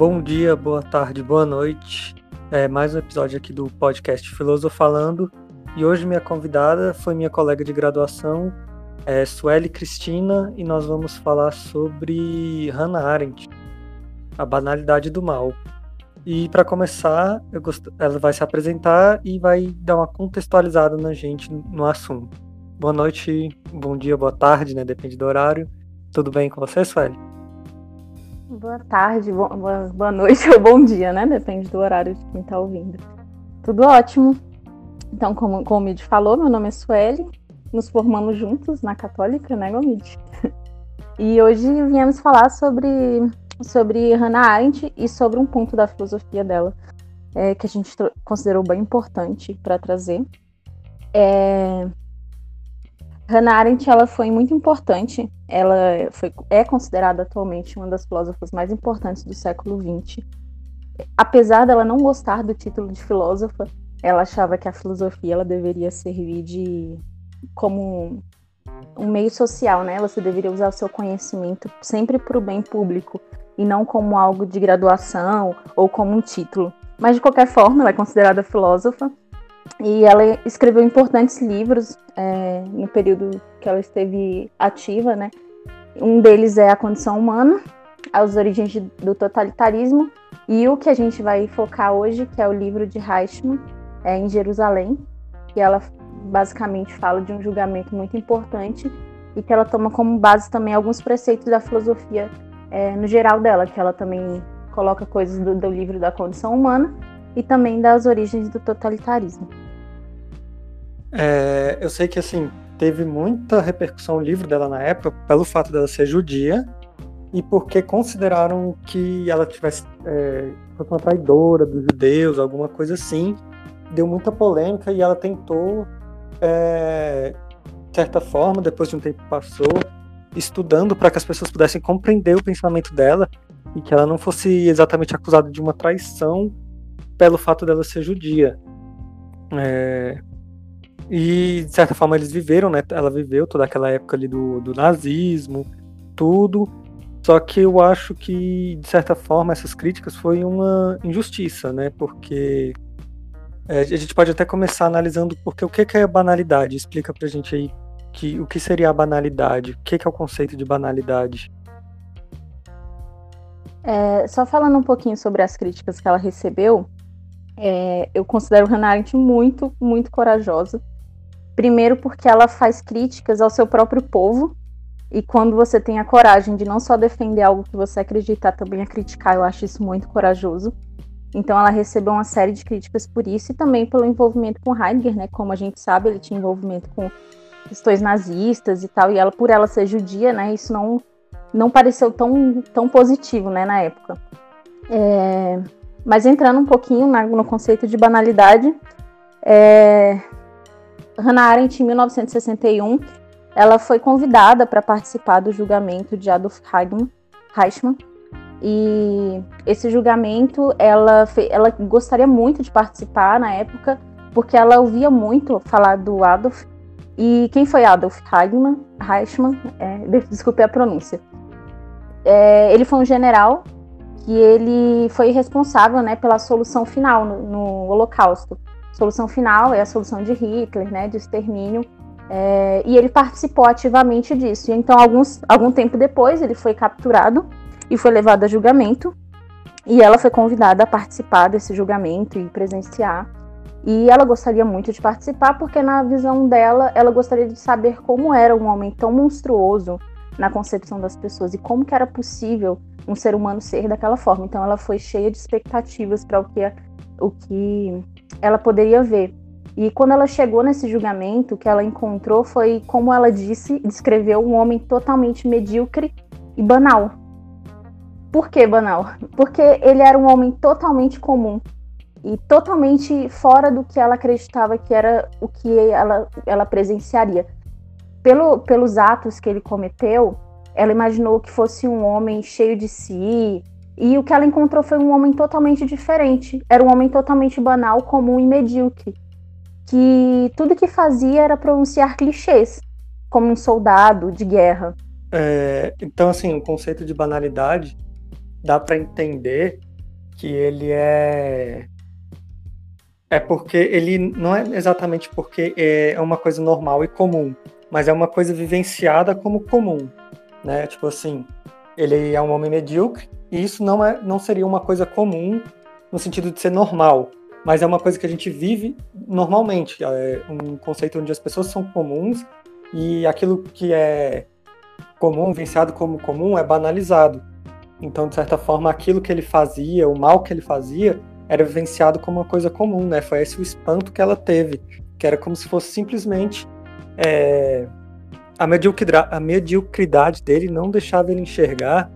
Bom dia, boa tarde, boa noite. É mais um episódio aqui do podcast Filosofalando. E hoje minha convidada foi minha colega de graduação, é Sueli Cristina, e nós vamos falar sobre Hannah Arendt, a banalidade do mal. E para começar, gost... ela vai se apresentar e vai dar uma contextualizada na gente no assunto. Boa noite, bom dia, boa tarde, né? Depende do horário. Tudo bem com você, Sueli? Boa tarde, boa, noite ou bom dia, né? Depende do horário de quem está ouvindo. Tudo ótimo. Então, como, como o Mid falou, meu nome é Sueli. Nos formamos juntos na Católica, né, Gomid? E hoje viemos falar sobre sobre Hannah Arendt e sobre um ponto da filosofia dela é, que a gente considerou bem importante para trazer. É... Hannah Arendt ela foi muito importante. Ela foi, é considerada atualmente uma das filósofas mais importantes do século XX. Apesar dela não gostar do título de filósofa, ela achava que a filosofia ela deveria servir de como um meio social, né? Você deveria usar o seu conhecimento sempre para o bem público e não como algo de graduação ou como um título. Mas de qualquer forma, ela é considerada filósofa e ela escreveu importantes livros é, no período que ela esteve ativa, né? Um deles é A Condição Humana, As Origens do Totalitarismo, e o que a gente vai focar hoje, que é o livro de Reichmann, é, em Jerusalém, que ela basicamente fala de um julgamento muito importante e que ela toma como base também alguns preceitos da filosofia é, no geral dela, que ela também coloca coisas do, do livro da condição humana e também das origens do totalitarismo. É, eu sei que assim teve muita repercussão o livro dela na época pelo fato dela ser judia e porque consideraram que ela tivesse é, uma traidora dos judeus, alguma coisa assim. Deu muita polêmica e ela tentou, é, de certa forma, depois de um tempo passou, estudando para que as pessoas pudessem compreender o pensamento dela e que ela não fosse exatamente acusada de uma traição pelo fato dela ser judia. É... E, de certa forma, eles viveram, né? Ela viveu toda aquela época ali do, do nazismo, tudo. Só que eu acho que, de certa forma, essas críticas foi uma injustiça, né? Porque é, a gente pode até começar analisando porque o que é banalidade. Explica pra gente aí que, o que seria a banalidade? O que, que é o conceito de banalidade? É, só falando um pouquinho sobre as críticas que ela recebeu, é, eu considero Hannah Arendt muito, muito corajosa. Primeiro, porque ela faz críticas ao seu próprio povo, e quando você tem a coragem de não só defender algo que você acredita, também a criticar, eu acho isso muito corajoso. Então, ela recebeu uma série de críticas por isso e também pelo envolvimento com Heidegger, né? Como a gente sabe, ele tinha envolvimento com questões nazistas e tal, e ela, por ela ser judia, né, isso não, não pareceu tão, tão positivo, né, na época. É, mas entrando um pouquinho na, no conceito de banalidade, é, Hannah Arendt, em 1961, ela foi convidada para participar do julgamento de Adolf Eichmann, e esse julgamento, ela, ela gostaria muito de participar na época, porque ela ouvia muito falar do Adolf e quem foi Adolf Eichmann? Eichmann é, desculpe a pronúncia. É, ele foi um general que ele foi responsável né, pela solução final no, no Holocausto. solução final é a solução de Hitler, né, de extermínio, é, e ele participou ativamente disso. E então, alguns, algum tempo depois, ele foi capturado e foi levado a julgamento. E ela foi convidada a participar desse julgamento e presenciar. E ela gostaria muito de participar porque, na visão dela, ela gostaria de saber como era um homem tão monstruoso na concepção das pessoas e como que era possível um ser humano ser daquela forma. Então, ela foi cheia de expectativas para o que, o que ela poderia ver. E quando ela chegou nesse julgamento, o que ela encontrou foi, como ela disse, descreveu um homem totalmente medíocre e banal. Por que banal? Porque ele era um homem totalmente comum, e totalmente fora do que ela acreditava que era o que ela, ela presenciaria. Pelo, pelos atos que ele cometeu, ela imaginou que fosse um homem cheio de si, e o que ela encontrou foi um homem totalmente diferente. Era um homem totalmente banal, comum e medíocre, que tudo que fazia era pronunciar clichês, como um soldado de guerra. É, então, assim, o conceito de banalidade dá para entender que ele é é porque ele não é exatamente porque é uma coisa normal e comum, mas é uma coisa vivenciada como comum, né? Tipo assim, ele é um homem medíocre e isso não é não seria uma coisa comum no sentido de ser normal, mas é uma coisa que a gente vive normalmente, é um conceito onde as pessoas são comuns e aquilo que é comum, vivenciado como comum, é banalizado. Então, de certa forma, aquilo que ele fazia, o mal que ele fazia, era vivenciado como uma coisa comum, né? Foi esse o espanto que ela teve, que era como se fosse simplesmente é, a, mediocridade, a mediocridade dele não deixava ele enxergar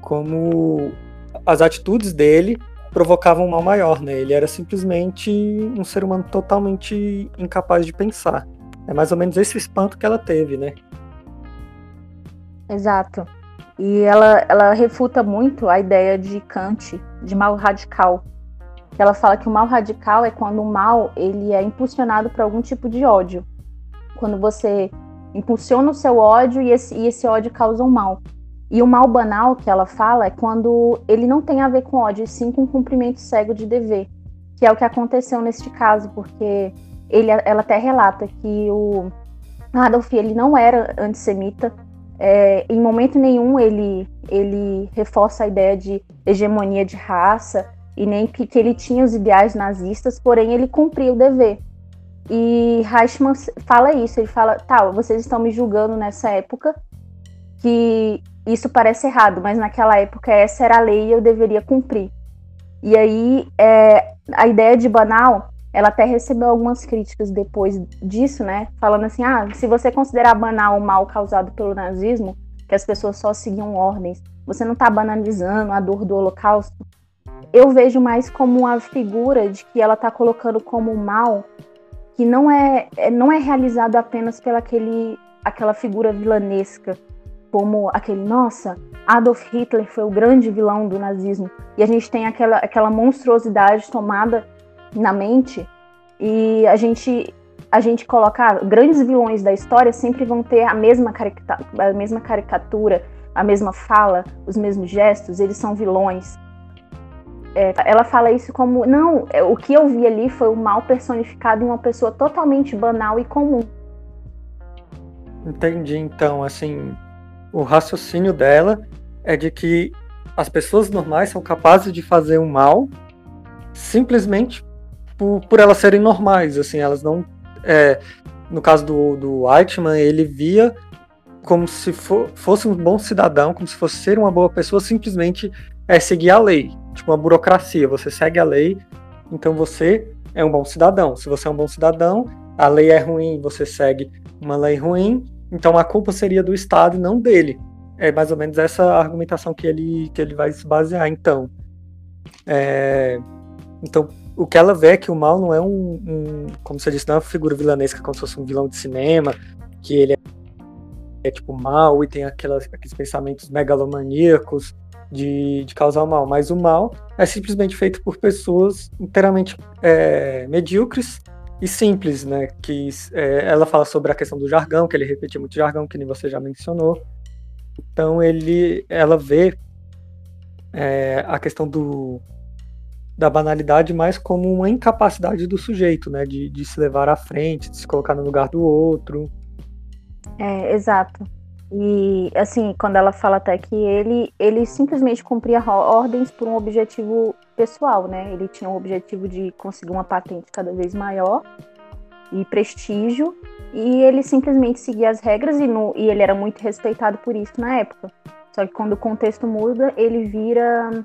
como as atitudes dele provocavam um mal maior, né? Ele era simplesmente um ser humano totalmente incapaz de pensar. É mais ou menos esse espanto que ela teve, né? Exato. E ela, ela refuta muito a ideia de Kant, de mal radical. Ela fala que o mal radical é quando o mal ele é impulsionado por algum tipo de ódio. Quando você impulsiona o seu ódio e esse, e esse ódio causa um mal. E o mal banal que ela fala é quando ele não tem a ver com ódio, e sim com cumprimento cego de dever, que é o que aconteceu neste caso, porque ele, ela até relata que o Adolf ele não era antissemita, é, em momento nenhum ele, ele reforça a ideia de hegemonia de raça e nem que, que ele tinha os ideais nazistas, porém ele cumpria o dever. E Reichmann fala isso, ele fala, tá, vocês estão me julgando nessa época que isso parece errado, mas naquela época essa era a lei e eu deveria cumprir. E aí é, a ideia de banal ela até recebeu algumas críticas depois disso, né? Falando assim: ah, se você considerar banal o mal causado pelo nazismo, que as pessoas só seguiam ordens, você não está banalizando a dor do Holocausto. Eu vejo mais como uma figura de que ela está colocando como mal que não é, é, não é realizado apenas pela aquele, aquela figura vilanesca, como aquele, nossa, Adolf Hitler foi o grande vilão do nazismo, e a gente tem aquela, aquela monstruosidade tomada na mente e a gente a gente colocar ah, grandes vilões da história sempre vão ter a mesma, a mesma caricatura, a mesma fala, os mesmos gestos, eles são vilões. É, ela fala isso como, não, é, o que eu vi ali foi o mal personificado em uma pessoa totalmente banal e comum. Entendi, então, assim, o raciocínio dela é de que as pessoas normais são capazes de fazer um mal simplesmente por, por elas serem normais, assim, elas não. É, no caso do, do Eichmann, ele via como se for, fosse um bom cidadão, como se fosse ser uma boa pessoa, simplesmente é seguir a lei, tipo uma burocracia. Você segue a lei, então você é um bom cidadão. Se você é um bom cidadão, a lei é ruim, você segue uma lei ruim, então a culpa seria do Estado e não dele. É mais ou menos essa argumentação que ele, que ele vai se basear. Então, é, então o que ela vê é que o mal não é um, um, como você disse, não é uma figura vilanesca como se fosse um vilão de cinema, que ele é, é tipo mal e tem aquelas, aqueles pensamentos megalomaníacos de, de causar o mal, mas o mal é simplesmente feito por pessoas inteiramente é, medíocres e simples, né? Que é, ela fala sobre a questão do jargão, que ele repetia muito jargão, que nem você já mencionou. Então ele, ela vê é, a questão do da banalidade mais como uma incapacidade do sujeito, né? De, de se levar à frente, de se colocar no lugar do outro. É, exato. E assim, quando ela fala até que ele, ele simplesmente cumpria ordens por um objetivo pessoal, né? Ele tinha o objetivo de conseguir uma patente cada vez maior e prestígio, e ele simplesmente seguia as regras e, no, e ele era muito respeitado por isso na época. Só que quando o contexto muda, ele vira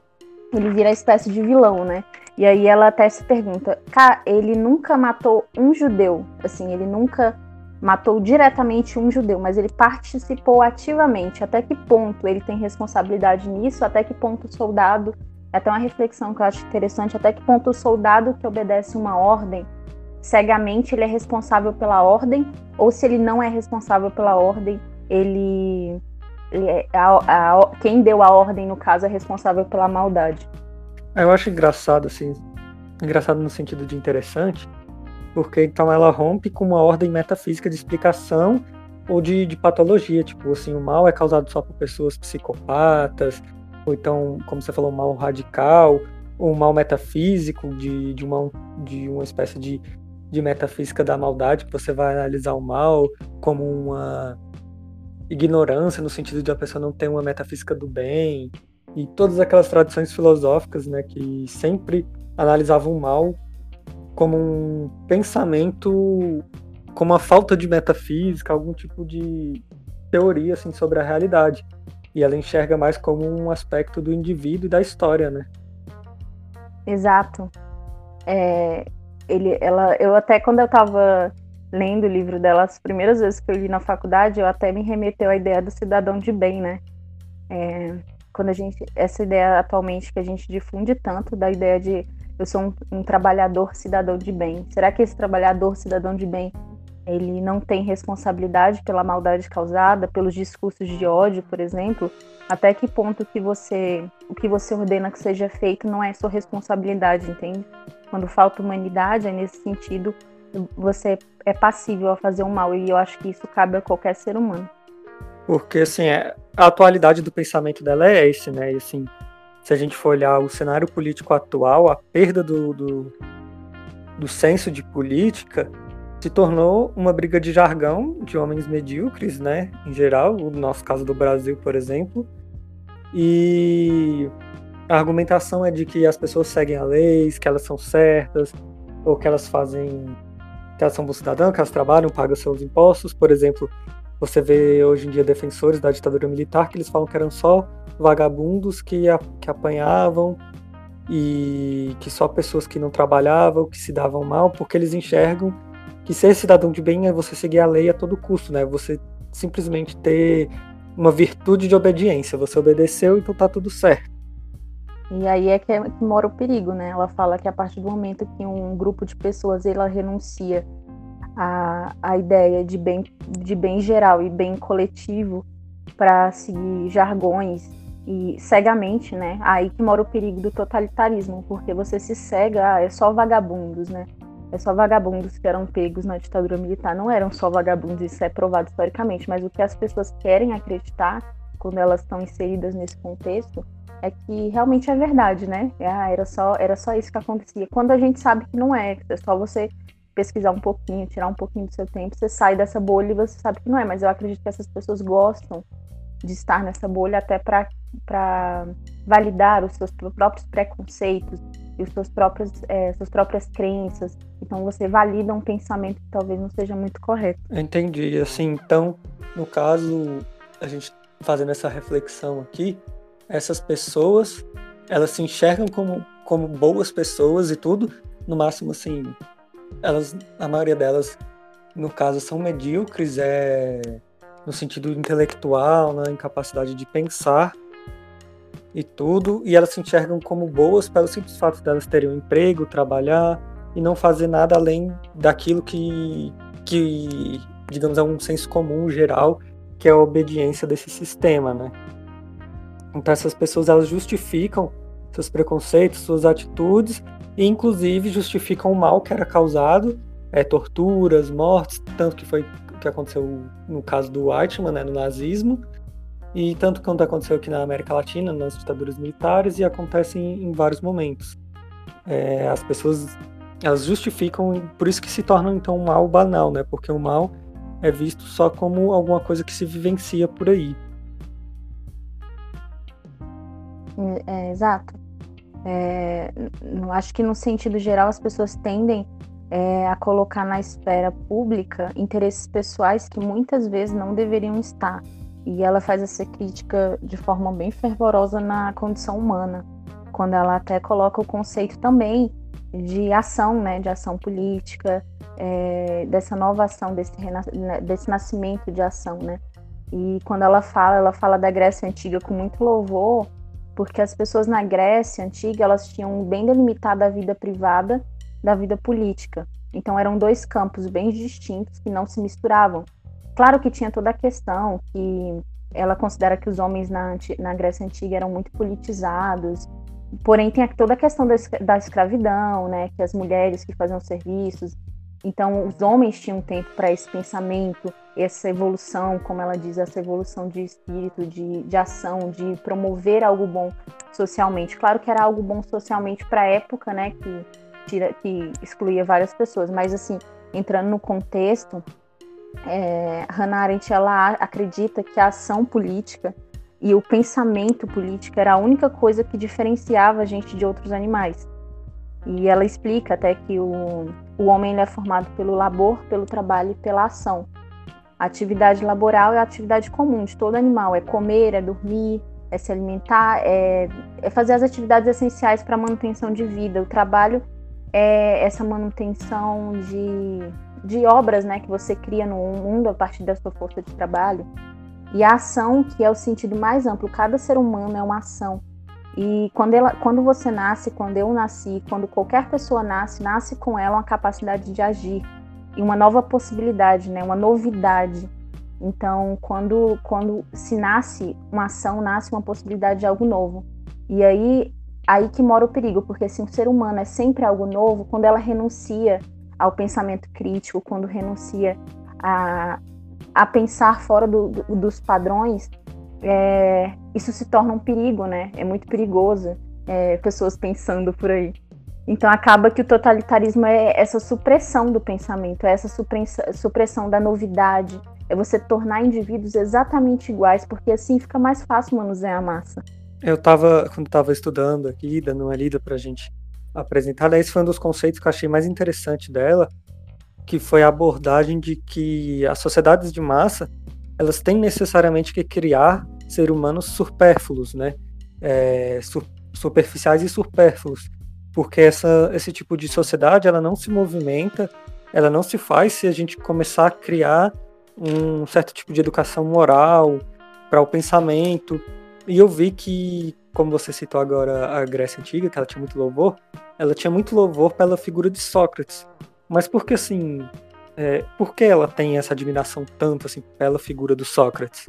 ele vira espécie de vilão, né? E aí ela até se pergunta, cara, ele nunca matou um judeu, assim, ele nunca matou diretamente um judeu, mas ele participou ativamente. Até que ponto ele tem responsabilidade nisso? Até que ponto o soldado, é até uma reflexão que eu acho interessante, até que ponto o soldado que obedece uma ordem cegamente ele é responsável pela ordem, ou se ele não é responsável pela ordem, ele é, a, a, quem deu a ordem, no caso, é responsável pela maldade. Eu acho engraçado, assim, engraçado no sentido de interessante, porque então ela rompe com uma ordem metafísica de explicação ou de, de patologia, tipo assim, o mal é causado só por pessoas psicopatas, ou então, como você falou, um mal radical, ou um mal metafísico, de, de, uma, de uma espécie de, de metafísica da maldade, que você vai analisar o mal como uma ignorância, no sentido de a pessoa não ter uma metafísica do bem, e todas aquelas tradições filosóficas né, que sempre analisavam o mal como um pensamento, como uma falta de metafísica, algum tipo de teoria assim, sobre a realidade. E ela enxerga mais como um aspecto do indivíduo e da história, né? Exato. É, ele, ela, eu até quando eu estava lendo o livro dela, as primeiras vezes que eu li na faculdade, eu até me remeteu à ideia do cidadão de bem, né? É, quando a gente, essa ideia atualmente que a gente difunde tanto da ideia de eu sou um, um trabalhador cidadão de bem. Será que esse trabalhador cidadão de bem ele não tem responsabilidade pela maldade causada, pelos discursos de ódio, por exemplo? Até que ponto que você, o que você ordena que seja feito não é sua responsabilidade, entende? Quando falta humanidade, é nesse sentido, você é passível a fazer o um mal e eu acho que isso cabe a qualquer ser humano. Porque assim, é, a atualidade do pensamento dela é esse, né? E assim, se a gente for olhar o cenário político atual, a perda do, do, do senso de política se tornou uma briga de jargão de homens medíocres, né? Em geral, no nosso caso do Brasil, por exemplo. E a argumentação é de que as pessoas seguem a lei, que elas são certas, ou que elas fazem. que elas são bons cidadãos, que elas trabalham, pagam seus impostos. Por exemplo, você vê hoje em dia defensores da ditadura militar que eles falam que eram só vagabundos que, a, que apanhavam e que só pessoas que não trabalhavam, que se davam mal, porque eles enxergam que ser cidadão de bem é você seguir a lei a todo custo, né? Você simplesmente ter uma virtude de obediência. Você obedeceu, então tá tudo certo. E aí é que, é que mora o perigo, né? Ela fala que a partir do momento que um grupo de pessoas ela renuncia à, à ideia de bem, de bem geral e bem coletivo para seguir jargões e cegamente, né? Aí que mora o perigo do totalitarismo, porque você se cega, ah, é só vagabundos, né? é só vagabundos que eram pegos na ditadura militar. Não eram só vagabundos, isso é provado historicamente, mas o que as pessoas querem acreditar quando elas estão inseridas nesse contexto é que realmente é verdade, né? Ah, era só, era só isso que acontecia. Quando a gente sabe que não é, é só você pesquisar um pouquinho, tirar um pouquinho do seu tempo, você sai dessa bolha e você sabe que não é. Mas eu acredito que essas pessoas gostam de estar nessa bolha até para validar os seus próprios preconceitos, e os seus próprios, é, suas próprias crenças. Então você valida um pensamento que talvez não seja muito correto. Entendi. Assim, então, no caso, a gente fazendo essa reflexão aqui, essas pessoas, elas se enxergam como, como boas pessoas e tudo, no máximo, assim, elas, a maioria delas, no caso, são medíocres, é, no sentido intelectual, na incapacidade de pensar, e tudo, e elas se enxergam como boas pelo simples fato delas terem um emprego, trabalhar e não fazer nada além daquilo que, que digamos, é um senso comum geral, que é a obediência desse sistema, né? Então essas pessoas elas justificam seus preconceitos, suas atitudes e inclusive justificam o mal que era causado, é, torturas, mortes, tanto que foi que aconteceu no caso do Eichmann, né, no nazismo, e tanto quanto aconteceu aqui na América Latina, nas ditaduras militares, e acontece em, vários momentos. É, as pessoas elas justificam, por isso que se torna então um mal banal, né? Porque o mal é visto só como alguma coisa que se vivencia por aí. É, exato. É, acho que no sentido geral as pessoas tendem é, a colocar na esfera pública interesses pessoais que muitas vezes não deveriam estar. E ela faz essa crítica de forma bem fervorosa na condição humana, quando ela até coloca o conceito também de ação, né, de ação política, é, dessa nova ação, desse, né, desse nascimento de ação, né. E quando ela fala, ela fala da Grécia Antiga com muito louvor, porque as pessoas na Grécia Antiga, elas tinham bem delimitada a vida privada da vida política. Então eram dois campos bem distintos que não se misturavam. Claro que tinha toda a questão que ela considera que os homens na, na Grécia Antiga eram muito politizados, porém tem toda a questão da, da escravidão, né, que as mulheres que faziam serviços Então, os homens tinham tempo para esse pensamento, essa evolução, como ela diz, essa evolução de espírito, de, de ação, de promover algo bom socialmente. Claro que era algo bom socialmente para a época, né, que, tira, que excluía várias pessoas, mas assim, entrando no contexto, é, Hannah Arendt ela acredita que a ação política e o pensamento político era a única coisa que diferenciava a gente de outros animais. E ela explica até que o, o homem é formado pelo labor, pelo trabalho e pela ação. A atividade laboral é a atividade comum de todo animal: é comer, é dormir, é se alimentar, é, é fazer as atividades essenciais para a manutenção de vida. O trabalho é essa manutenção de, de obras né, que você cria no mundo a partir da sua força de trabalho. E a ação, que é o sentido mais amplo, cada ser humano é uma ação. E quando, ela, quando você nasce, quando eu nasci, quando qualquer pessoa nasce, nasce com ela uma capacidade de agir e uma nova possibilidade, né? uma novidade. Então, quando, quando se nasce uma ação, nasce uma possibilidade de algo novo. E aí, aí que mora o perigo, porque se um ser humano é sempre algo novo, quando ela renuncia ao pensamento crítico, quando renuncia a, a pensar fora do, do, dos padrões, é, isso se torna um perigo, né? É muito perigoso é, pessoas pensando por aí. Então acaba que o totalitarismo é essa supressão do pensamento, é essa supressão da novidade, é você tornar indivíduos exatamente iguais, porque assim fica mais fácil manusear a massa. Eu estava, quando estava estudando aqui, dando uma lida para gente apresentar, esse foi um dos conceitos que eu achei mais interessante dela, que foi a abordagem de que as sociedades de massa, elas têm necessariamente que criar ser humanos supérfluos, né? É, su superficiais e supérfluos, porque essa, esse tipo de sociedade ela não se movimenta, ela não se faz se a gente começar a criar um certo tipo de educação moral para o pensamento. E eu vi que, como você citou agora a Grécia Antiga, que ela tinha muito louvor, ela tinha muito louvor pela figura de Sócrates. Mas por que assim, é, por que ela tem essa admiração tanto assim pela figura do Sócrates?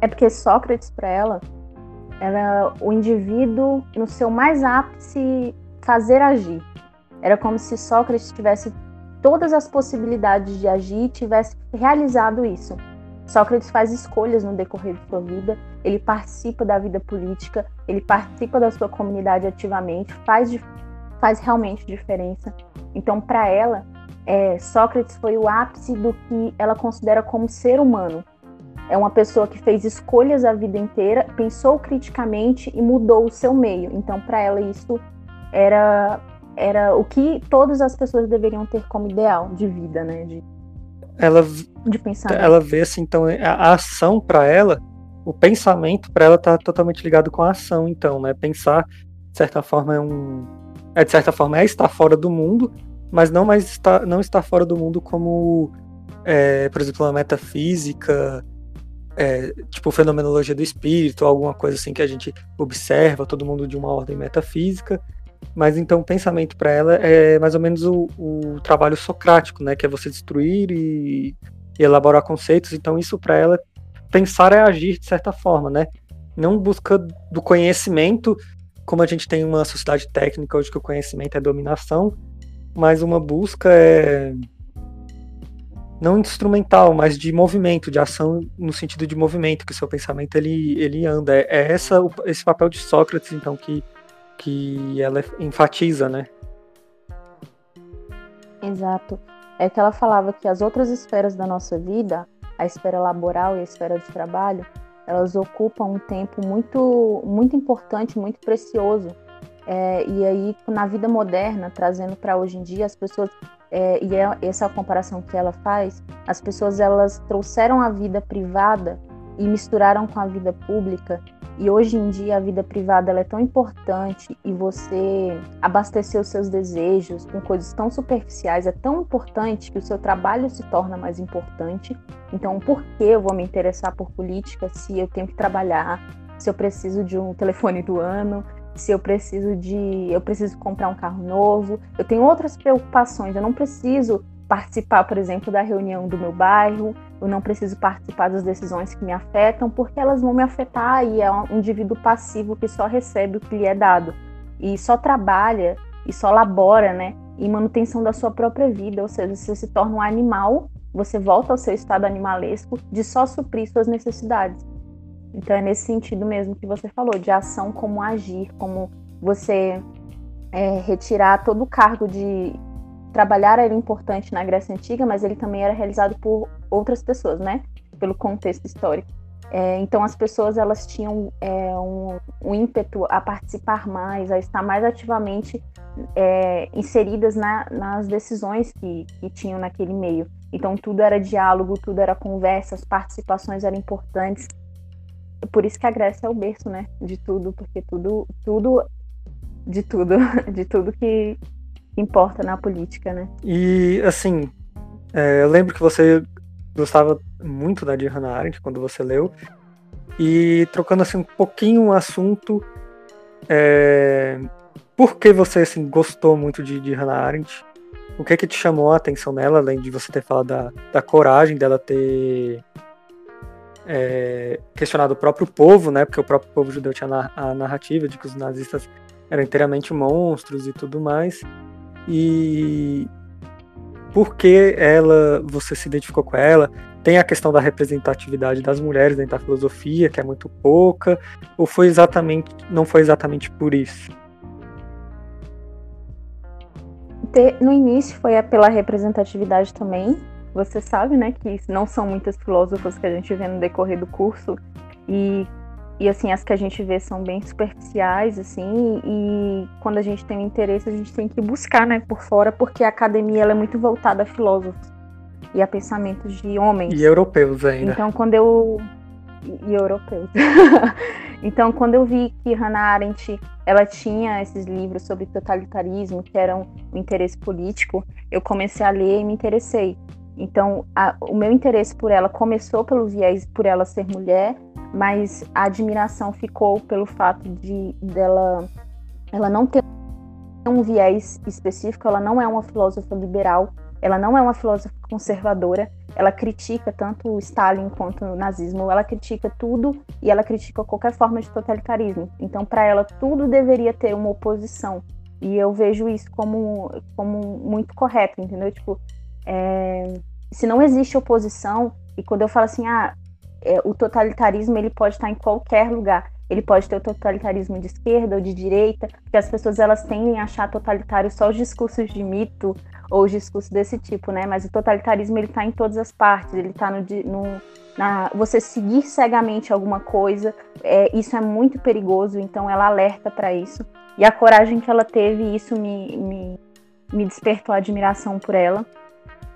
É porque Sócrates, para ela, era o indivíduo no seu mais ápice fazer agir. Era como se Sócrates tivesse todas as possibilidades de agir e tivesse realizado isso. Sócrates faz escolhas no decorrer de sua vida, ele participa da vida política, ele participa da sua comunidade ativamente, faz, faz realmente diferença. Então, para ela, é, Sócrates foi o ápice do que ela considera como ser humano, é uma pessoa que fez escolhas a vida inteira, pensou criticamente e mudou o seu meio. Então, para ela, isso era, era o que todas as pessoas deveriam ter como ideal de vida, né? De, ela, de pensar. Ela vê assim, então, a, a ação para ela, o pensamento para ela está totalmente ligado com a ação, então, né? Pensar, de certa forma, é um. É, de certa forma, é estar fora do mundo, mas não mais estar, não estar fora do mundo como, é, por exemplo, uma metafísica é, tipo fenomenologia do espírito, alguma coisa assim que a gente observa, todo mundo de uma ordem metafísica. Mas então o pensamento para ela é mais ou menos o, o, trabalho socrático, né, que é você destruir e, e elaborar conceitos. Então isso para ela pensar é agir de certa forma, né? Não busca do conhecimento, como a gente tem uma sociedade técnica hoje que o conhecimento é dominação, mas uma busca é não instrumental, mas de movimento, de ação no sentido de movimento, que o seu pensamento ele, ele anda. É, é essa, esse papel de Sócrates, então, que, que ela enfatiza, né? Exato. É que ela falava que as outras esferas da nossa vida, a esfera laboral e a esfera de trabalho, elas ocupam um tempo muito, muito importante, muito precioso. É, e aí, na vida moderna, trazendo para hoje em dia, as pessoas é, e é, essa é a comparação que ela faz, as pessoas elas trouxeram a vida privada e misturaram com a vida pública. E hoje em dia a vida privada é tão importante e você abastecer os seus desejos com coisas tão superficiais é tão importante que o seu trabalho se torna mais importante. Então, por que eu vou me interessar por política se eu tenho que trabalhar, se eu preciso de um telefone do ano, se eu preciso de. Eu preciso comprar um carro novo, eu tenho outras preocupações, eu não preciso participar, por exemplo, da reunião do meu bairro, eu não preciso participar das decisões que me afetam, porque elas vão me afetar e é um indivíduo passivo que só recebe o que lhe é dado e só trabalha e só labora, né, em manutenção da sua própria vida, ou seja, você se torna um animal, você volta ao seu estado animalesco de só suprir suas necessidades. Então é nesse sentido mesmo que você falou, de ação como agir, como você é, retirar todo o cargo de trabalhar era importante na Grécia Antiga, mas ele também era realizado por outras pessoas, né? Pelo contexto histórico. É, então as pessoas elas tinham é, um, um, ímpeto a participar mais, a estar mais ativamente é, inseridas na, nas decisões que, que tinham naquele meio. Então tudo era diálogo, tudo era conversa, as participações eram importantes. Por isso que a Grécia é o berço, né? De tudo, porque tudo, tudo, de tudo, de tudo que importa na política, né? E assim, é, eu lembro que você gostava muito da Hannah Arendt quando você leu. E trocando assim um pouquinho o assunto, é... por que você assim, gostou muito de, de Arendt? O que é que te chamou a atenção nela, além de você ter falado da, da coragem dela ter é, questionado o próprio povo, né? Porque o próprio povo judeu tinha a narrativa de que os nazistas eram inteiramente monstros e tudo mais. E por que ela, você se identificou com ela? Tem a questão da representatividade das mulheres dentro da filosofia, que é muito pouca, ou foi exatamente, não foi exatamente por isso? No início foi pela representatividade também. Você sabe, né, que não são muitas filósofas que a gente vê no decorrer do curso e e assim as que a gente vê são bem superficiais assim e quando a gente tem um interesse a gente tem que buscar né por fora porque a academia ela é muito voltada a filósofos e a pensamentos de homens. E europeus ainda. Então quando eu e europeus. Então quando eu vi que Hannah Arendt ela tinha esses livros sobre totalitarismo que eram o interesse político eu comecei a ler e me interessei. Então a, o meu interesse por ela começou pelo viés por ela ser mulher mas a admiração ficou pelo fato de dela ela não ter um viés específico, ela não é uma filósofa liberal, ela não é uma filósofa conservadora, ela critica tanto o Stalin quanto o nazismo, ela critica tudo e ela critica qualquer forma de totalitarismo. Então, para ela, tudo deveria ter uma oposição. E eu vejo isso como, como muito correto, entendeu? Tipo, é, se não existe oposição, e quando eu falo assim, ah, é, o totalitarismo ele pode estar em qualquer lugar. Ele pode ter o totalitarismo de esquerda ou de direita, porque as pessoas elas tendem a achar totalitário só os discursos de mito ou os discursos desse tipo, né? Mas o totalitarismo ele está em todas as partes. Ele está no, no na, você seguir cegamente alguma coisa. É, isso é muito perigoso. Então ela alerta para isso. E a coragem que ela teve, isso me, me, me despertou admiração por ela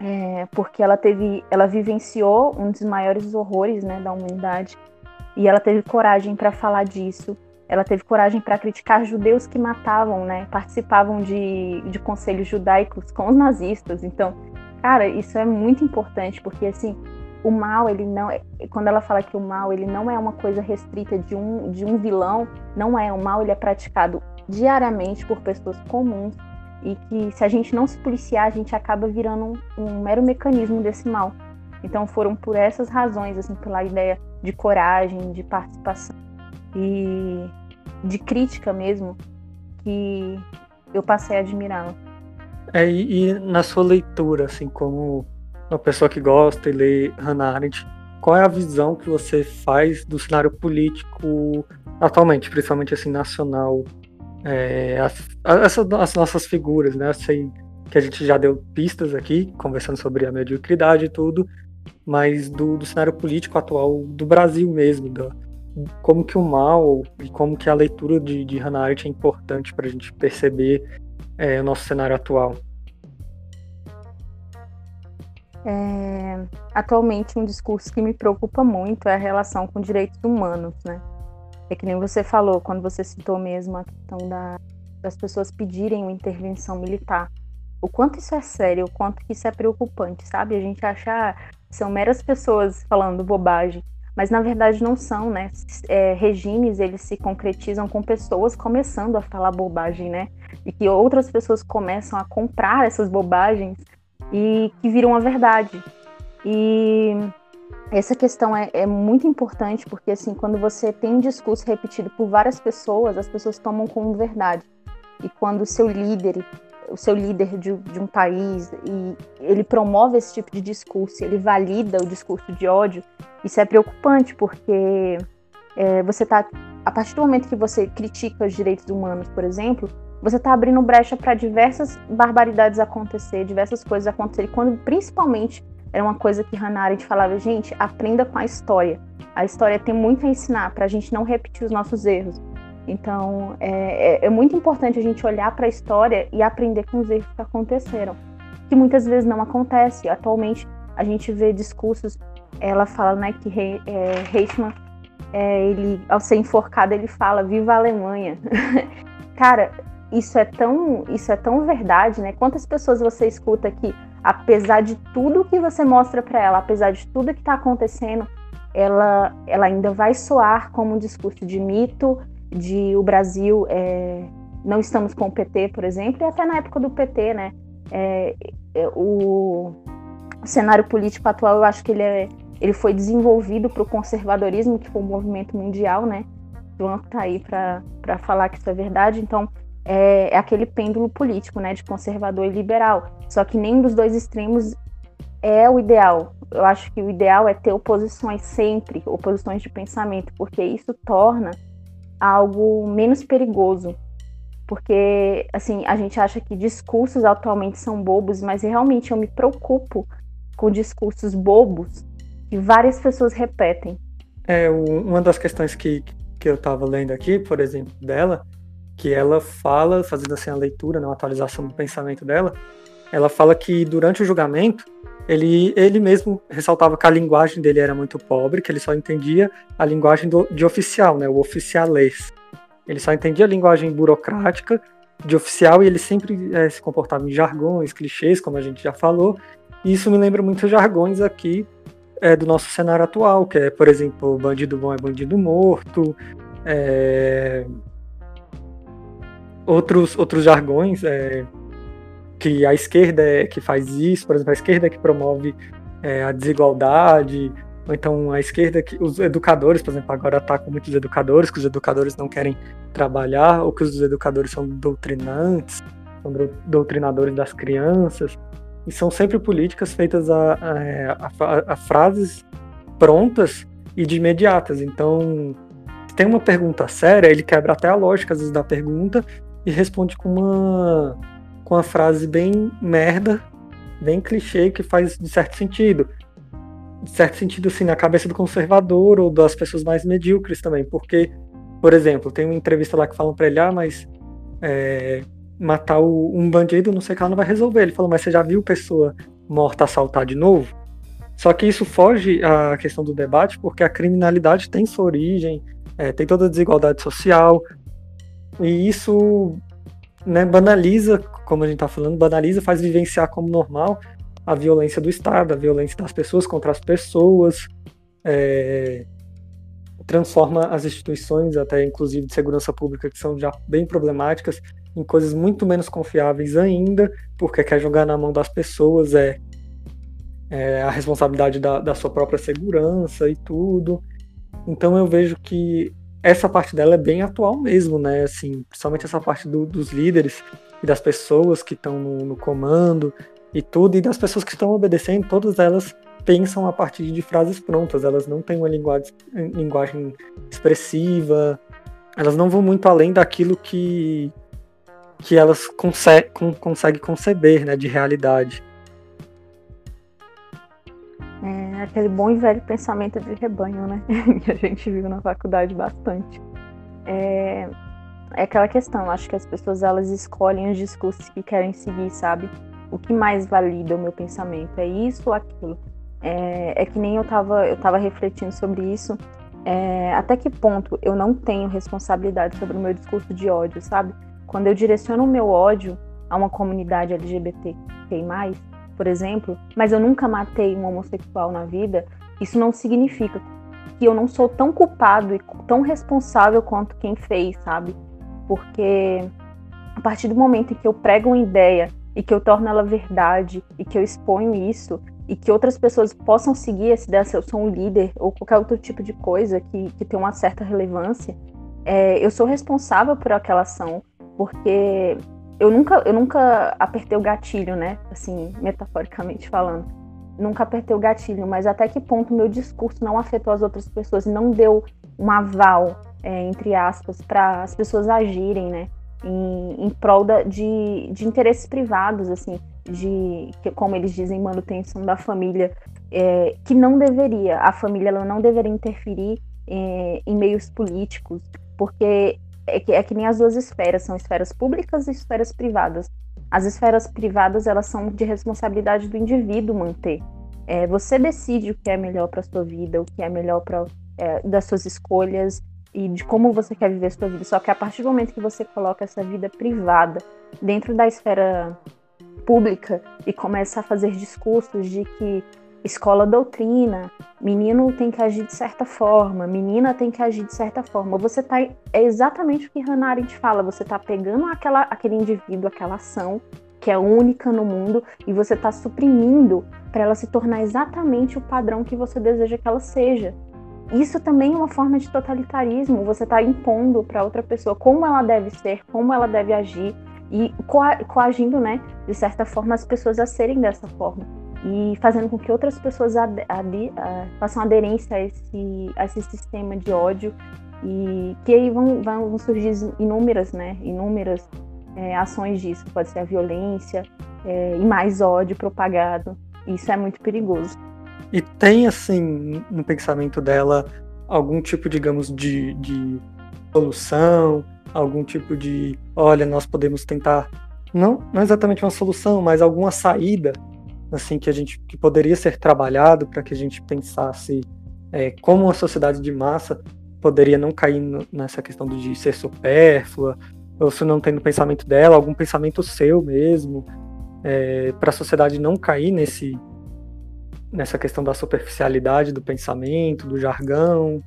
é, porque ela teve, ela vivenciou um dos maiores horrores, né, da humanidade, e ela teve coragem para falar disso. Ela teve coragem para criticar judeus que matavam, né, participavam de, de conselhos judaicos com os nazistas. Então, cara, isso é muito importante porque assim, o mal ele não, é, quando ela fala que o mal ele não é uma coisa restrita de um de um vilão, não é o mal ele é praticado diariamente por pessoas comuns e que se a gente não se policiar, a gente acaba virando um, um mero mecanismo desse mal. Então foram por essas razões, assim, pela ideia de coragem, de participação e de crítica mesmo, que eu passei a admirá-la. É, e, e, na sua leitura, assim, como uma pessoa que gosta e lê Hannah Arendt, qual é a visão que você faz do cenário político atualmente, principalmente assim nacional é, as, as, as, nossas figuras, né? Sei que a gente já deu pistas aqui, conversando sobre a mediocridade e tudo, mas do, do cenário político atual do Brasil mesmo, do, como que o mal e como que a leitura de, de Hannah Arendt é importante para a gente perceber é, o nosso cenário atual. É, atualmente, um discurso que me preocupa muito é a relação com direitos humanos, né? É que nem você falou, quando você citou mesmo a questão da, das pessoas pedirem uma intervenção militar. O quanto isso é sério, o quanto isso é preocupante, sabe? A gente acha ah, são meras pessoas falando bobagem, mas na verdade não são, né? É, regimes eles se concretizam com pessoas começando a falar bobagem, né? E que outras pessoas começam a comprar essas bobagens e que viram a verdade. E essa questão é, é, muito importante porque assim quando você tem um discurso repetido por várias pessoas as pessoas tomam como verdade. E quando o seu líder, o seu líder de, de um país, e ele promove esse tipo de discurso, ele valida o discurso de ódio, isso é preocupante, porque é, você está a partir do momento que você critica os direitos humanos, por exemplo, você está abrindo brecha para diversas barbaridades acontecer, diversas coisas acontecerem, quando principalmente era uma coisa que Hannah Arendt falava, gente, aprenda com a história. A história tem muito a ensinar para a gente não repetir os nossos erros. Então, é, é, é muito importante a gente olhar para a história e aprender com os erros que aconteceram, que muitas vezes não acontece. Atualmente, a gente vê discursos, ela fala né, que é, Reichmann é, ele, ao ser enforcado, ele fala Viva a Alemanha. Cara, isso é tão, isso é tão verdade, né? Quantas pessoas você escuta que, apesar de tudo que você mostra para ela, apesar de tudo que está acontecendo, ela, ela ainda vai soar como um discurso de mito, de o Brasil é, não estamos com o PT, por exemplo, e até na época do PT, né? É, é, o, o cenário político atual, eu acho que ele é ele foi desenvolvido para o conservadorismo, que foi um movimento mundial, né? João está aí para falar que isso é verdade. Então, é, é, aquele pêndulo político, né? De conservador e liberal. Só que nenhum dos dois extremos é o ideal. Eu acho que o ideal é ter oposições sempre, oposições de pensamento, porque isso torna algo menos perigoso. Porque, assim, a gente acha que discursos atualmente são bobos, mas realmente eu me preocupo com discursos bobos que várias pessoas repetem. É, uma das questões que, que eu estava lendo aqui, por exemplo, dela, que ela fala, fazendo assim a leitura, né, uma atualização do pensamento dela, ela fala que durante o julgamento, ele, ele mesmo ressaltava que a linguagem dele era muito pobre, que ele só entendia a linguagem do, de oficial, né, o oficialês. Ele só entendia a linguagem burocrática de oficial e ele sempre é, se comportava em jargões, clichês, como a gente já falou. E isso me lembra muito jargões aqui é, do nosso cenário atual, que é, por exemplo, bandido bom é bandido morto, é, outros, outros jargões é, que a esquerda é que faz isso, por exemplo, a esquerda é que promove é, a desigualdade, ou então a esquerda que os educadores, por exemplo, agora tá com muitos educadores, que os educadores não querem trabalhar, ou que os educadores são doutrinantes, são doutrinadores das crianças. E são sempre políticas feitas a, a, a, a frases prontas e de imediatas. Então, se tem uma pergunta séria, ele quebra até a lógica, às vezes, da pergunta e responde com uma, com uma frase bem merda, bem clichê, que faz de certo sentido. De certo sentido, assim, na cabeça do conservador ou das pessoas mais medíocres também. Porque, por exemplo, tem uma entrevista lá que falam pra ele, ah, mas é, matar o, um bandido, não sei o que não vai resolver. Ele falou, mas você já viu pessoa morta assaltar de novo? Só que isso foge à questão do debate, porque a criminalidade tem sua origem, é, tem toda a desigualdade social, e isso né, banaliza, como a gente está falando, banaliza, faz vivenciar como normal a violência do Estado, a violência das pessoas contra as pessoas, é, transforma as instituições, até inclusive de segurança pública, que são já bem problemáticas, em coisas muito menos confiáveis ainda, porque quer jogar na mão das pessoas é, é a responsabilidade da, da, sua própria segurança e tudo. Então eu vejo que essa parte dela é bem atual mesmo, né? Assim, principalmente essa parte do, dos líderes e das pessoas que estão no, no comando e tudo, e das pessoas que estão obedecendo, todas elas pensam a partir de frases prontas, elas não têm uma linguagem, linguagem expressiva, elas não vão muito além daquilo que que elas conseguem consegue conceber, né, de realidade. Aquele bom e velho pensamento de rebanho, né, que a gente viu na faculdade bastante. É, é aquela questão, acho que as pessoas elas escolhem os discursos que querem seguir, sabe? O que mais valida o meu pensamento é isso ou aquilo. É, é que nem eu tava, eu tava refletindo sobre isso. É, até que ponto eu não tenho responsabilidade sobre o meu discurso de ódio, sabe? Quando eu direciono o meu ódio a uma comunidade LGBTQI+, por exemplo, mas eu nunca matei um homossexual na vida, isso não significa que eu não sou tão culpado e tão responsável quanto quem fez, sabe? Porque a partir do momento em que eu prego uma ideia e que eu torno ela verdade e que eu exponho isso e que outras pessoas possam seguir essa ideia, se eu sou um líder ou qualquer outro tipo de coisa que, que tem uma certa relevância, é, eu sou responsável por aquela ação porque eu nunca, eu nunca apertei o gatilho, né? Assim, metaforicamente falando. Nunca apertei o gatilho, mas até que ponto meu discurso não afetou as outras pessoas, não deu um aval, é, entre aspas, para as pessoas agirem, né? Em, em prol da, de, de interesses privados, assim, de, que, como eles dizem, manutenção da família, é, que não deveria, a família ela não deveria interferir é, em meios políticos, porque é que, é que nem as duas esferas, são esferas públicas e esferas privadas. As esferas privadas, elas são de responsabilidade do indivíduo manter. É, você decide o que é melhor para sua vida, o que é melhor para é, das suas escolhas e de como você quer viver sua vida. Só que a partir do momento que você coloca essa vida privada dentro da esfera pública e começa a fazer discursos de que escola doutrina, menino tem que agir de certa forma, menina tem que agir de certa forma. Você tá é exatamente o que Hannah Arendt fala, você está pegando aquela, aquele indivíduo, aquela ação que é única no mundo e você está suprimindo para ela se tornar exatamente o padrão que você deseja que ela seja. Isso também é uma forma de totalitarismo. Você está impondo para outra pessoa como ela deve ser, como ela deve agir e coagindo, né, de certa forma, as pessoas a serem dessa forma e fazendo com que outras pessoas ad, ad, façam aderência a esse, a esse sistema de ódio e que aí vão, vão surgir inúmeras, né, inúmeras é, ações disso. Pode ser a violência é, e mais ódio propagado. Isso é muito perigoso. E tem, assim, no pensamento dela, algum tipo, digamos, de, de solução, algum tipo de, olha, nós podemos tentar, não, não exatamente uma solução, mas alguma saída, assim, que a gente, que poderia ser trabalhado para que a gente pensasse é, como uma sociedade de massa poderia não cair no, nessa questão de ser supérflua, ou se não tem no pensamento dela, algum pensamento seu mesmo, é, para a sociedade não cair nesse nessa questão da superficialidade do pensamento, do jargão?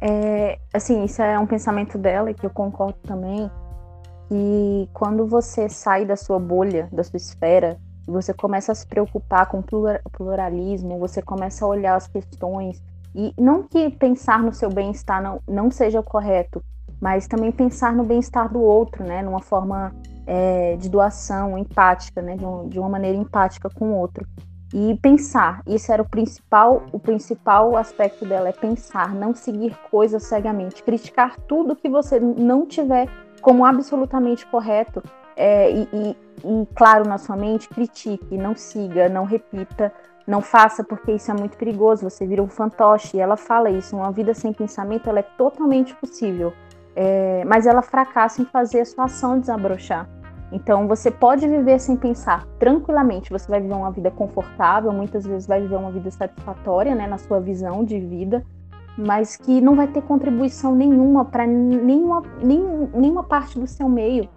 É, assim, isso é um pensamento dela e que eu concordo também. Que quando você sai da sua bolha, da sua esfera, e você começa a se preocupar com pluralismo, você começa a olhar as questões e não que pensar no seu bem-estar não, não seja correto, mas também pensar no bem-estar do outro, né, numa forma é, de doação empática, né, de, um, de, uma maneira empática com o outro. E pensar, isso era o principal, o principal aspecto dela é pensar, não seguir coisas cegamente, criticar tudo que você não tiver como absolutamente correto é, e, e, e, claro na sua mente, critique, não siga, não repita, não faça porque isso é muito perigoso, você vira um fantoche. E ela fala isso, uma vida sem pensamento ela é totalmente possível é, mas ela fracassa em fazer a sua ação desabrochar. Então você pode viver sem pensar tranquilamente, você vai viver uma vida confortável, muitas vezes vai viver uma vida satisfatória, né, na sua visão de vida, mas que não vai ter contribuição nenhuma para nenhuma, nenhum, nenhuma parte do seu meio.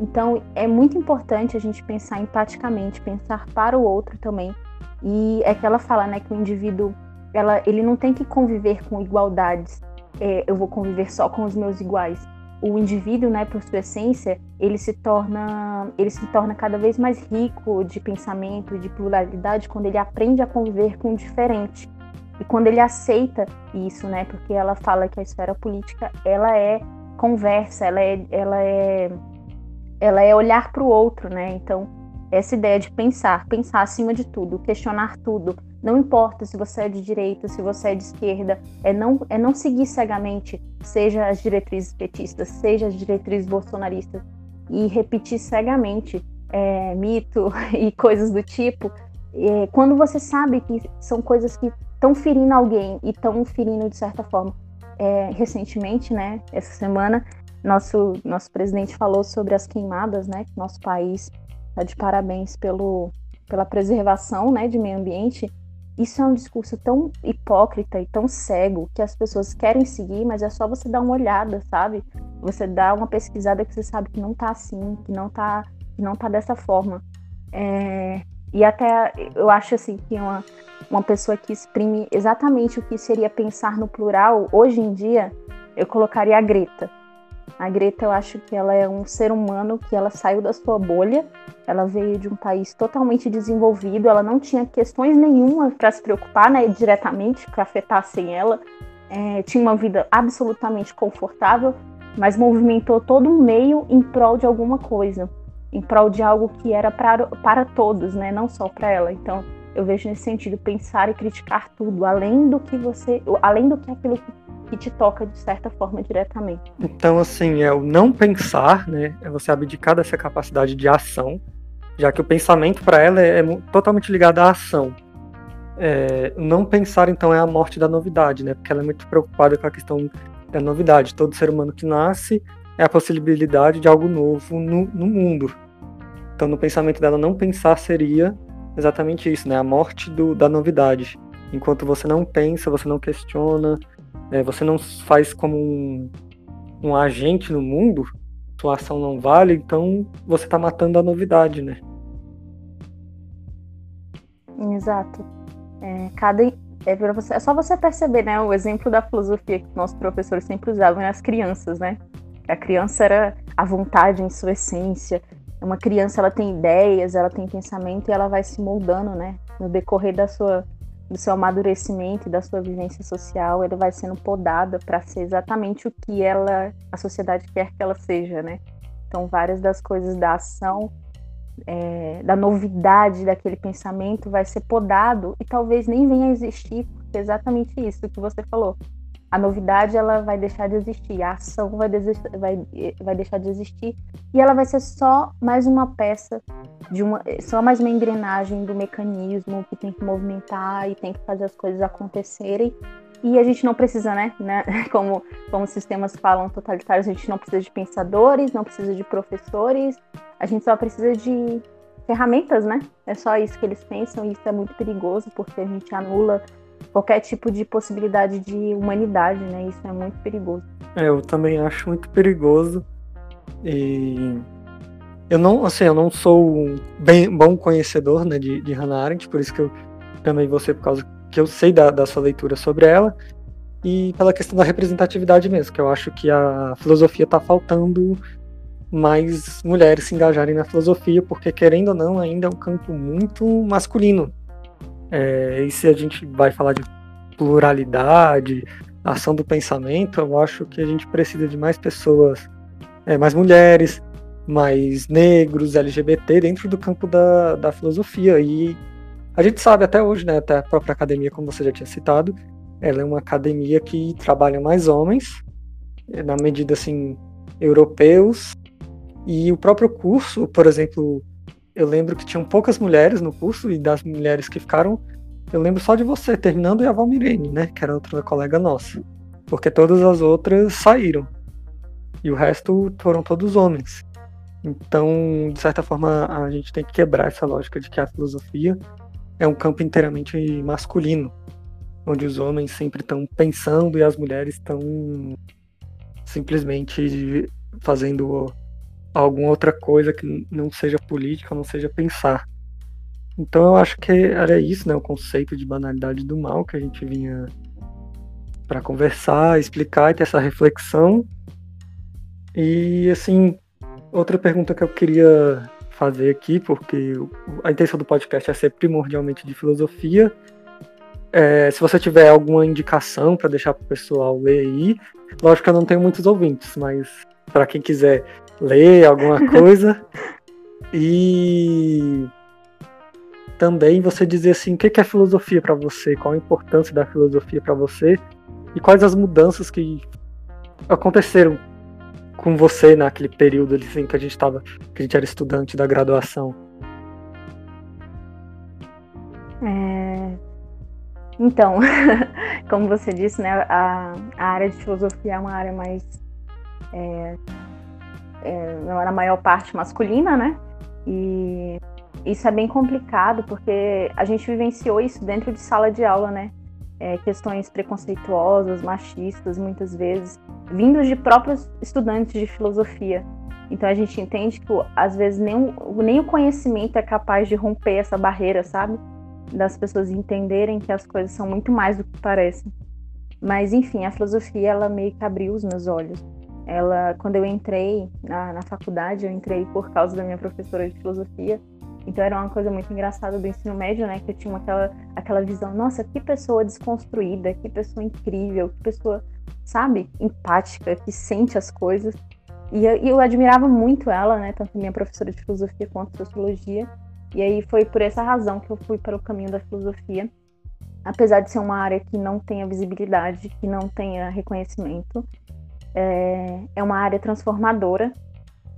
Então é muito importante a gente pensar empaticamente, pensar para o outro também. E é que ela fala, né, que o indivíduo, ela, ele não tem que conviver com igualdades, é, eu vou conviver só com os meus iguais. O indivíduo, né, por sua essência, ele se torna, ele se torna cada vez mais rico de pensamento, de pluralidade, quando ele aprende a conviver com o diferente. E quando ele aceita isso, né, porque ela fala que a esfera política, ela é conversa, ela é, ela é, ela é olhar para o outro, né? Então, essa ideia de pensar, pensar acima de tudo, questionar tudo, não importa se você é de direita, se você é de esquerda, é não, é não seguir cegamente, seja as diretrizes petistas, seja as diretrizes bolsonaristas, e repetir cegamente é, mito e coisas do tipo, é, quando você sabe que são coisas que estão ferindo alguém e estão ferindo de certa forma. É, recentemente, né, essa semana, nosso, nosso presidente falou sobre as queimadas, né, que nosso país está de parabéns pelo, pela preservação né, de meio ambiente. Isso é um discurso tão hipócrita e tão cego que as pessoas querem seguir, mas é só você dar uma olhada, sabe? Você dá uma pesquisada que você sabe que não tá assim, que não tá, que não tá dessa forma. É, e até eu acho assim que uma, uma pessoa que exprime exatamente o que seria pensar no plural, hoje em dia, eu colocaria a Greta. A Greta, eu acho que ela é um ser humano que ela saiu da sua bolha, ela veio de um país totalmente desenvolvido, ela não tinha questões nenhuma para se preocupar, né, diretamente que afetassem ela, é, tinha uma vida absolutamente confortável mas movimentou todo um meio em prol de alguma coisa, em prol de algo que era para, para todos, né? Não só para ela. Então, eu vejo nesse sentido pensar e criticar tudo, além do que você, além do que aquilo que, te toca de certa forma diretamente. Então, assim, é o não pensar, né? É você abdicar dessa capacidade de ação, já que o pensamento para ela é, é, totalmente ligado à ação. É, não pensar, então, é a morte da novidade, né? Porque ela é muito preocupada com a questão da novidade. Todo ser humano que nasce é a possibilidade de algo novo no, no mundo. Então, no pensamento dela, não pensar seria exatamente isso, né? A morte do, da novidade. Enquanto você não pensa, você não questiona, né? você não faz como um, um agente no mundo, sua ação não vale, então você está matando a novidade, né? Exato. É, cada, é, você, é só você perceber, né? O exemplo da filosofia que nossos professores sempre usavam nas crianças, né? A criança era a vontade em sua essência, uma criança ela tem ideias, ela tem pensamento e ela vai se moldando, né? No decorrer da sua do seu amadurecimento e da sua vivência social, ela vai sendo podada para ser exatamente o que ela a sociedade quer que ela seja, né? Então várias das coisas da ação é, da novidade daquele pensamento vai ser podado e talvez nem venha a existir, porque é exatamente isso que você falou a novidade ela vai deixar de existir, a ação vai, vai, vai deixar de existir. E ela vai ser só mais uma peça de uma, só mais uma engrenagem do mecanismo que tem que movimentar e tem que fazer as coisas acontecerem. E a gente não precisa, né, né? Como, como sistemas falam totalitários, a gente não precisa de pensadores, não precisa de professores, a gente só precisa de ferramentas, né? É só isso que eles pensam e isso é muito perigoso porque a gente anula qualquer tipo de possibilidade de humanidade, né? Isso é muito perigoso. É, eu também acho muito perigoso. E eu não, assim, eu não sou um bem bom conhecedor, né, de, de Hannah Arendt, por isso que eu vou ser por causa que eu sei da, da sua leitura sobre ela e pela questão da representatividade mesmo, que eu acho que a filosofia está faltando mais mulheres se engajarem na filosofia, porque querendo ou não, ainda é um campo muito masculino, é, e se a gente vai falar de pluralidade, ação do pensamento, eu acho que a gente precisa de mais pessoas, é, mais mulheres, mais negros, LGBT dentro do campo da, da filosofia. E a gente sabe até hoje, né, até a própria academia, como você já tinha citado, ela é uma academia que trabalha mais homens, na medida assim, europeus, e o próprio curso, por exemplo, eu lembro que tinham poucas mulheres no curso e das mulheres que ficaram, eu lembro só de você, terminando e a Valmirene, né? Que era outra colega nossa. Porque todas as outras saíram. E o resto foram todos homens. Então, de certa forma, a gente tem que quebrar essa lógica de que a filosofia é um campo inteiramente masculino, onde os homens sempre estão pensando e as mulheres estão simplesmente fazendo alguma outra coisa que não seja política, não seja pensar. Então eu acho que era isso, né, o conceito de banalidade do mal que a gente vinha para conversar, explicar e ter essa reflexão. E assim, outra pergunta que eu queria fazer aqui, porque a intenção do podcast é ser primordialmente de filosofia. É, se você tiver alguma indicação para deixar para o pessoal ler aí, lógico que eu não tenho muitos ouvintes, mas para quem quiser ler alguma coisa. e também você dizer assim, o que é filosofia para você, qual a importância da filosofia para você e quais as mudanças que aconteceram com você naquele período assim, que a gente estava, que a gente era estudante da graduação. É... Então, como você disse, né, a, a área de filosofia é uma área mais é, é, na maior parte masculina, né? E isso é bem complicado porque a gente vivenciou isso dentro de sala de aula, né? É, questões preconceituosas, machistas, muitas vezes, vindos de próprios estudantes de filosofia. Então a gente entende que às vezes nem, nem o conhecimento é capaz de romper essa barreira, sabe? Das pessoas entenderem que as coisas são muito mais do que parecem. Mas enfim, a filosofia ela meio que abriu os meus olhos ela, quando eu entrei na, na faculdade, eu entrei por causa da minha professora de filosofia, Então era uma coisa muito engraçada do ensino médio, né? Que eu tinha aquela, aquela visão, nossa, que pessoa desconstruída, que pessoa incrível, que pessoa, sabe, empática, que sente as coisas. E eu, eu admirava muito ela, né? Tanto minha professora de filosofia quanto sociologia. E aí foi por essa razão que eu fui para o caminho da filosofia. Apesar de ser uma área que não tenha visibilidade, que não tenha reconhecimento, é, é uma área transformadora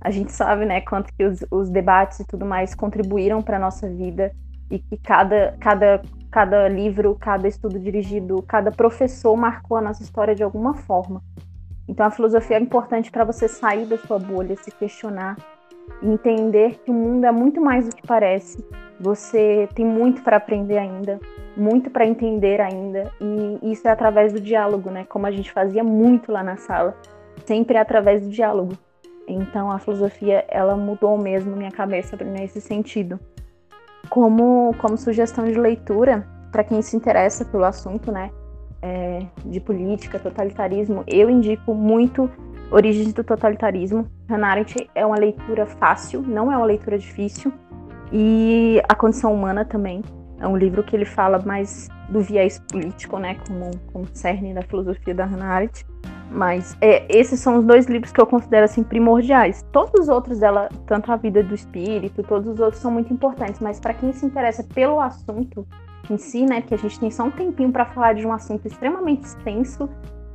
a gente sabe, né, quanto que os, os debates e tudo mais contribuíram para a nossa vida e que cada, cada, cada livro, cada estudo dirigido, cada professor marcou a nossa história de alguma forma. Então a filosofia é importante para você sair da sua bolha, se questionar, entender que o mundo é muito mais do que parece. Você tem muito para aprender ainda, muito para entender ainda, e isso é através do diálogo, né? Como a gente fazia muito lá na sala, sempre é através do diálogo. Então a filosofia ela mudou mesmo minha cabeça nesse sentido. Como, como sugestão de leitura, para quem se interessa pelo assunto, né, é, de política, totalitarismo, eu indico muito Origens do Totalitarismo. Hannah Arendt é uma leitura fácil, não é uma leitura difícil. E A Condição Humana também. É um livro que ele fala mais do viés político, né, como, como cerne da filosofia da Hannah Arendt. Mas é, esses são os dois livros que eu considero assim primordiais. Todos os outros dela, tanto a vida do espírito, todos os outros são muito importantes, mas para quem se interessa pelo assunto em si, né, que a gente tem só um tempinho para falar de um assunto extremamente extenso,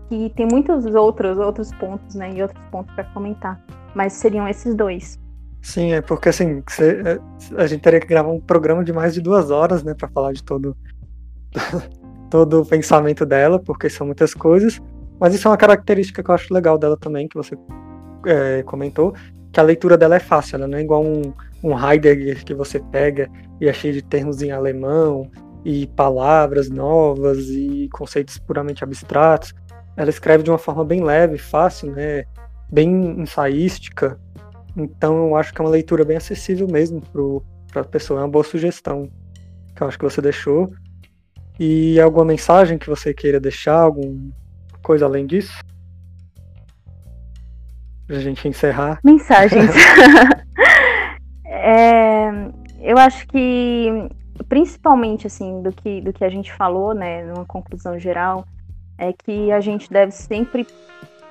que tem muitos outros outros pontos, né, e outros pontos para comentar, mas seriam esses dois. Sim, é porque assim, é, a gente teria que gravar um programa de mais de duas horas, né, para falar de todo todo o pensamento dela, porque são muitas coisas. Mas isso é uma característica que eu acho legal dela também, que você é, comentou, que a leitura dela é fácil, ela não é igual um, um Heidegger que você pega e é cheio de termos em alemão e palavras novas e conceitos puramente abstratos. Ela escreve de uma forma bem leve, fácil, né? bem ensaística. Então eu acho que é uma leitura bem acessível mesmo para a pessoa. É uma boa sugestão que eu acho que você deixou. E alguma mensagem que você queira deixar, algum coisa além disso? Pra gente encerrar. Mensagens. é, eu acho que, principalmente, assim, do que, do que a gente falou, né, numa conclusão geral, é que a gente deve sempre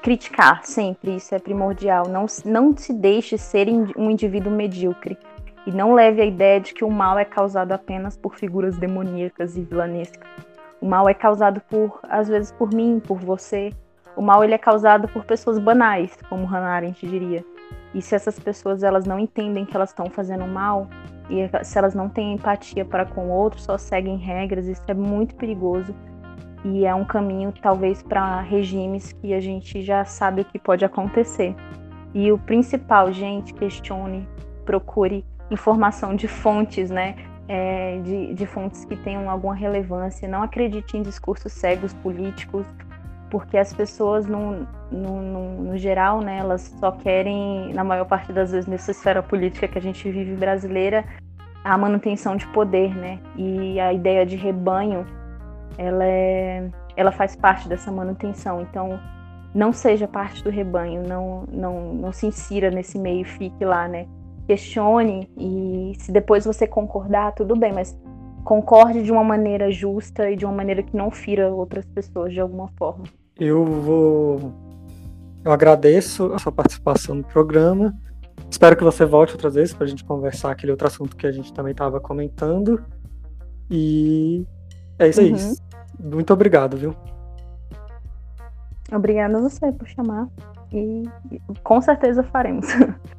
criticar, sempre, isso é primordial. Não, não se deixe ser um indivíduo medíocre. E não leve a ideia de que o mal é causado apenas por figuras demoníacas e vilanescas o mal é causado por, às vezes, por mim, por você. O mal ele é causado por pessoas banais, como Hannah Arendt diria. E se essas pessoas elas não entendem que elas estão fazendo mal e se elas não têm empatia para com o outro, só seguem regras, isso é muito perigoso e é um caminho talvez para regimes que a gente já sabe que pode acontecer. E o principal, gente, questione, procure informação de fontes, né? é, de, de fontes que tenham alguma relevância. Não acredite em discursos cegos políticos, porque as pessoas, no, no, no, no, geral, né, elas só querem, na maior parte das vezes, nessa esfera política que a gente vive brasileira, a manutenção de poder, né? E a ideia de rebanho, ela, é, ela faz parte dessa manutenção. Então, não seja parte do rebanho, não, não, não se insira nesse meio, fique lá, né? questione e se depois você concordar, tudo bem, mas concorde de uma maneira justa e de uma maneira que não fira outras pessoas de alguma forma. Eu vou. Eu agradeço a sua participação no programa. Espero que você volte outras vezes para a gente conversar aquele outro assunto que a gente também estava comentando. E é isso aí. Uhum. Muito obrigado, viu? Obrigada a você por chamar. E com certeza faremos.